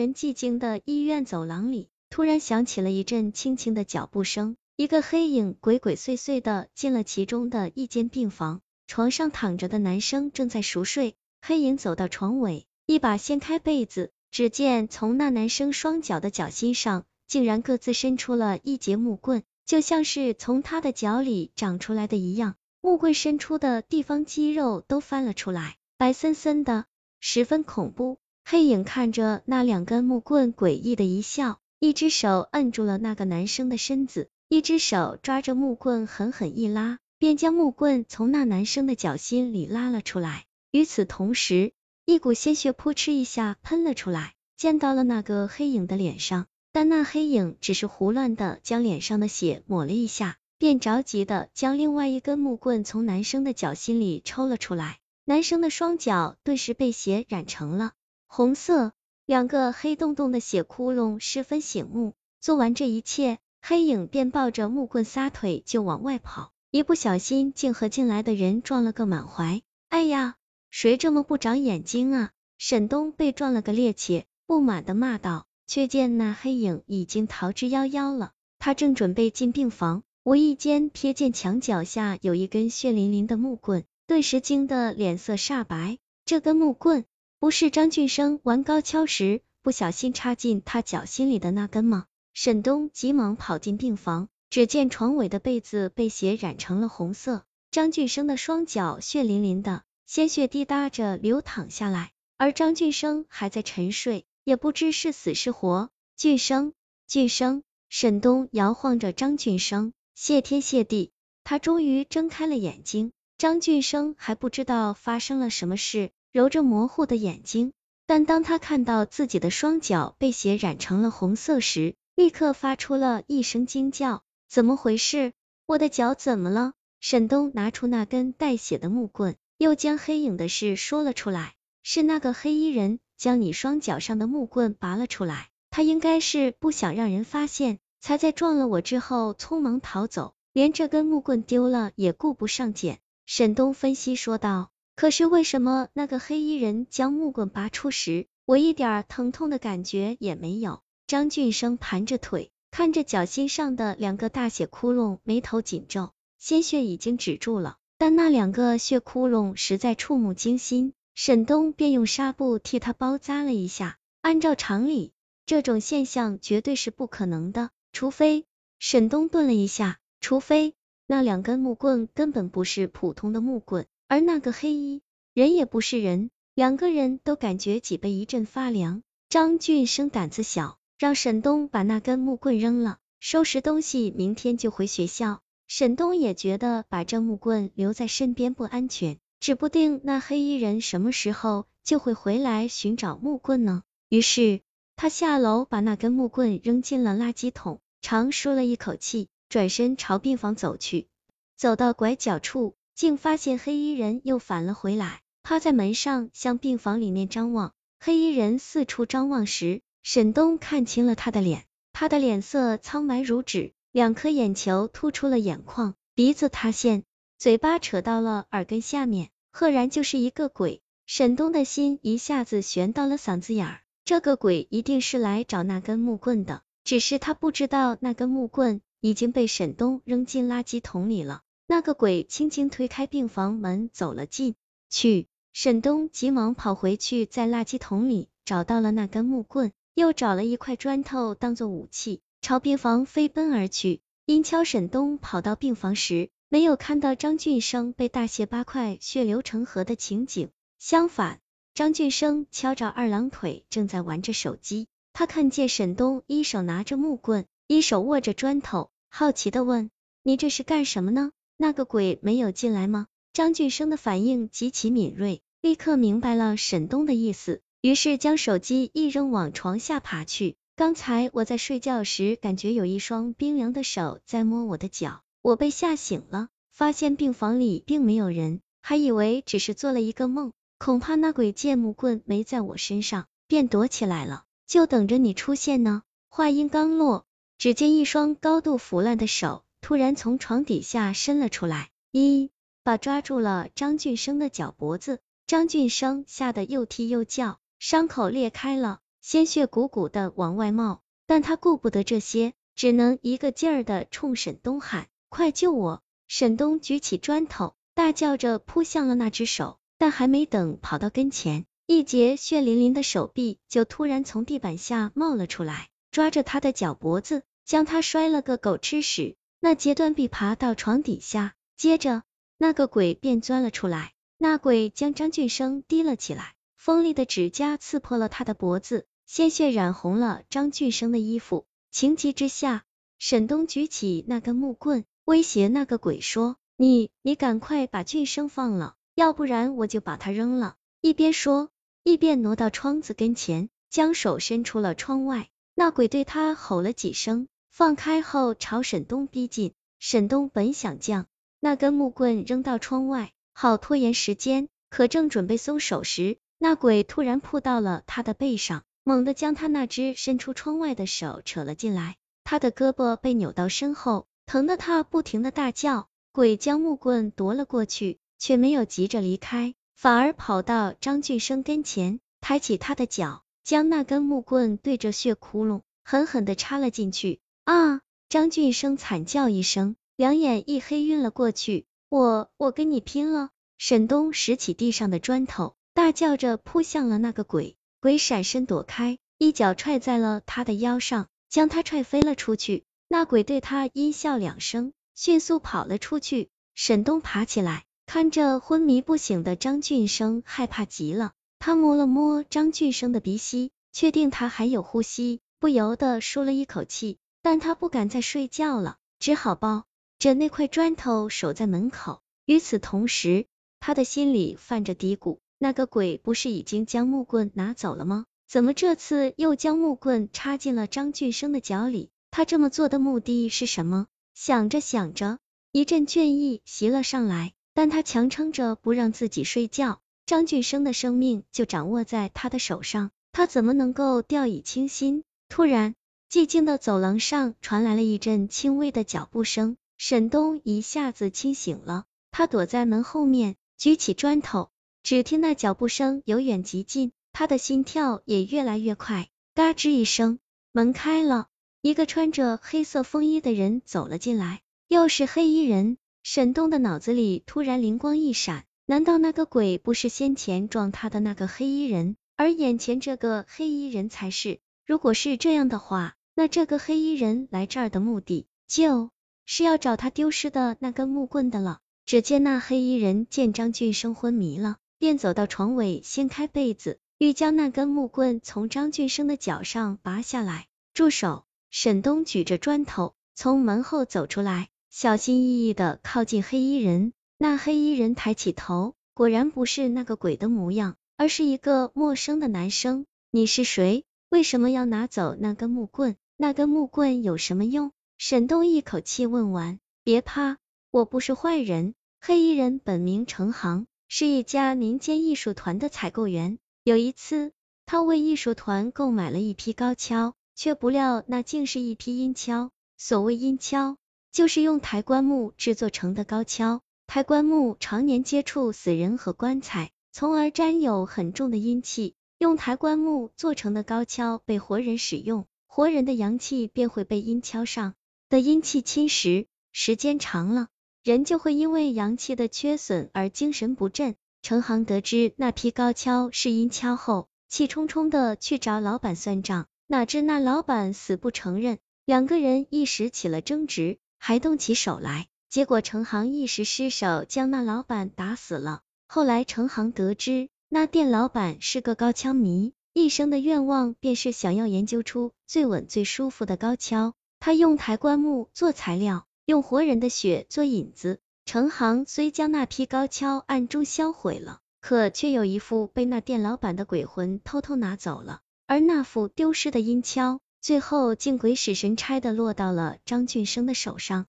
人寂静的医院走廊里，突然响起了一阵轻轻的脚步声，一个黑影鬼鬼祟祟的进了其中的一间病房，床上躺着的男生正在熟睡，黑影走到床尾，一把掀开被子，只见从那男生双脚的脚心上，竟然各自伸出了一节木棍，就像是从他的脚里长出来的一样，木棍伸出的地方肌肉都翻了出来，白森森的，十分恐怖。黑影看着那两根木棍，诡异的一笑，一只手摁住了那个男生的身子，一只手抓着木棍，狠狠一拉，便将木棍从那男生的脚心里拉了出来。与此同时，一股鲜血扑哧一下喷了出来，溅到了那个黑影的脸上。但那黑影只是胡乱的将脸上的血抹了一下，便着急的将另外一根木棍从男生的脚心里抽了出来。男生的双脚顿时被血染成了。红色，两个黑洞洞的血窟窿十分醒目。做完这一切，黑影便抱着木棍撒腿就往外跑，一不小心竟和进来的人撞了个满怀。哎呀，谁这么不长眼睛啊！沈东被撞了个趔趄，不满的骂道。却见那黑影已经逃之夭夭了。他正准备进病房，无意间瞥见墙脚下有一根血淋淋的木棍，顿时惊得脸色煞白。这根木棍。不是张俊生玩高跷时不小心插进他脚心里的那根吗？沈东急忙跑进病房，只见床尾的被子被血染成了红色，张俊生的双脚血淋淋的，鲜血滴答着流淌下来，而张俊生还在沉睡，也不知是死是活。俊生，俊生，沈东摇晃着张俊生，谢天谢地，他终于睁开了眼睛。张俊生还不知道发生了什么事。揉着模糊的眼睛，但当他看到自己的双脚被血染成了红色时，立刻发出了一声惊叫：“怎么回事？我的脚怎么了？”沈东拿出那根带血的木棍，又将黑影的事说了出来：“是那个黑衣人将你双脚上的木棍拔了出来，他应该是不想让人发现，才在撞了我之后匆忙逃走，连这根木棍丢了也顾不上捡。”沈东分析说道。可是为什么那个黑衣人将木棍拔出时，我一点疼痛的感觉也没有？张俊生盘着腿，看着脚心上的两个大血窟窿，眉头紧皱，鲜血已经止住了，但那两个血窟窿实在触目惊心。沈东便用纱布替他包扎了一下。按照常理，这种现象绝对是不可能的，除非……沈东顿了一下，除非那两根木棍根本不是普通的木棍。而那个黑衣人也不是人，两个人都感觉脊背一阵发凉。张俊生胆子小，让沈东把那根木棍扔了，收拾东西，明天就回学校。沈东也觉得把这木棍留在身边不安全，指不定那黑衣人什么时候就会回来寻找木棍呢。于是他下楼把那根木棍扔进了垃圾桶，长舒了一口气，转身朝病房走去。走到拐角处。竟发现黑衣人又返了回来，趴在门上向病房里面张望。黑衣人四处张望时，沈东看清了他的脸，他的脸色苍白如纸，两颗眼球突出了眼眶，鼻子塌陷，嘴巴扯到了耳根下面，赫然就是一个鬼。沈东的心一下子悬到了嗓子眼儿，这个鬼一定是来找那根木棍的，只是他不知道那根木棍已经被沈东扔进垃圾桶里了。那个鬼轻轻推开病房门走了进去，沈东急忙跑回去，在垃圾桶里找到了那根木棍，又找了一块砖头当做武器，朝病房飞奔而去。因敲沈东跑到病房时，没有看到张俊生被大卸八块、血流成河的情景，相反，张俊生翘着二郎腿，正在玩着手机。他看见沈东一手拿着木棍，一手握着砖头，好奇的问：“你这是干什么呢？”那个鬼没有进来吗？张俊生的反应极其敏锐，立刻明白了沈东的意思，于是将手机一扔，往床下爬去。刚才我在睡觉时，感觉有一双冰凉的手在摸我的脚，我被吓醒了，发现病房里并没有人，还以为只是做了一个梦。恐怕那鬼见木棍没在我身上，便躲起来了，就等着你出现呢。话音刚落，只见一双高度腐烂的手。突然从床底下伸了出来，一把抓住了张俊生的脚脖子，张俊生吓得又踢又叫，伤口裂开了，鲜血鼓鼓的往外冒，但他顾不得这些，只能一个劲儿的冲沈东喊：“快救我！”沈东举起砖头，大叫着扑向了那只手，但还没等跑到跟前，一截血淋淋的手臂就突然从地板下冒了出来，抓着他的脚脖子，将他摔了个狗吃屎。那截断臂爬到床底下，接着那个鬼便钻了出来。那鬼将张俊生提了起来，锋利的指甲刺破了他的脖子，鲜血染红了张俊生的衣服。情急之下，沈东举起那根木棍，威胁那个鬼说：“你，你赶快把俊生放了，要不然我就把他扔了。”一边说，一边挪到窗子跟前，将手伸出了窗外。那鬼对他吼了几声，放开后朝沈东逼近。沈东本想将那根木棍扔到窗外。好拖延时间，可正准备松手时，那鬼突然扑到了他的背上，猛地将他那只伸出窗外的手扯了进来，他的胳膊被扭到身后，疼得他不停的大叫。鬼将木棍夺了过去，却没有急着离开，反而跑到张俊生跟前，抬起他的脚，将那根木棍对着血窟窿狠狠的插了进去。啊！张俊生惨叫一声，两眼一黑，晕了过去。我我跟你拼了！沈东拾起地上的砖头，大叫着扑向了那个鬼。鬼闪身躲开，一脚踹在了他的腰上，将他踹飞了出去。那鬼对他阴笑两声，迅速跑了出去。沈东爬起来，看着昏迷不醒的张俊生，害怕极了。他摸了摸张俊生的鼻息，确定他还有呼吸，不由得舒了一口气。但他不敢再睡觉了，只好抱。着那块砖头守在门口，与此同时，他的心里泛着嘀咕：那个鬼不是已经将木棍拿走了吗？怎么这次又将木棍插进了张俊生的脚里？他这么做的目的是什么？想着想着，一阵倦意袭了上来，但他强撑着不让自己睡觉。张俊生的生命就掌握在他的手上，他怎么能够掉以轻心？突然，寂静的走廊上传来了一阵轻微的脚步声。沈东一下子清醒了，他躲在门后面，举起砖头，只听那脚步声由远及近，他的心跳也越来越快。嘎吱一声，门开了，一个穿着黑色风衣的人走了进来，又是黑衣人。沈东的脑子里突然灵光一闪，难道那个鬼不是先前撞他的那个黑衣人，而眼前这个黑衣人才是？如果是这样的话，那这个黑衣人来这儿的目的就……是要找他丢失的那根木棍的了。只见那黑衣人见张俊生昏迷了，便走到床尾，掀开被子，欲将那根木棍从张俊生的脚上拔下来。住手！沈东举着砖头从门后走出来，小心翼翼的靠近黑衣人。那黑衣人抬起头，果然不是那个鬼的模样，而是一个陌生的男生。你是谁？为什么要拿走那根木棍？那根木棍有什么用？沈东一口气问完，别怕，我不是坏人。黑衣人本名程航，是一家民间艺术团的采购员。有一次，他为艺术团购买了一批高跷，却不料那竟是一批阴跷。所谓阴跷，就是用抬棺木制作成的高跷。抬棺木常年接触死人和棺材，从而沾有很重的阴气。用抬棺木做成的高跷被活人使用，活人的阳气便会被阴跷上。的阴气侵蚀，时间长了，人就会因为阳气的缺损而精神不振。程航得知那批高跷是阴跷后，气冲冲的去找老板算账，哪知那老板死不承认，两个人一时起了争执，还动起手来，结果程航一时失手将那老板打死了。后来程航得知那店老板是个高跷迷，一生的愿望便是想要研究出最稳最舒服的高跷。他用抬棺木做材料，用活人的血做引子。程航虽将那批高跷暗中销毁了，可却有一副被那店老板的鬼魂偷偷拿走了。而那副丢失的阴跷，最后竟鬼使神差的落到了张俊生的手上。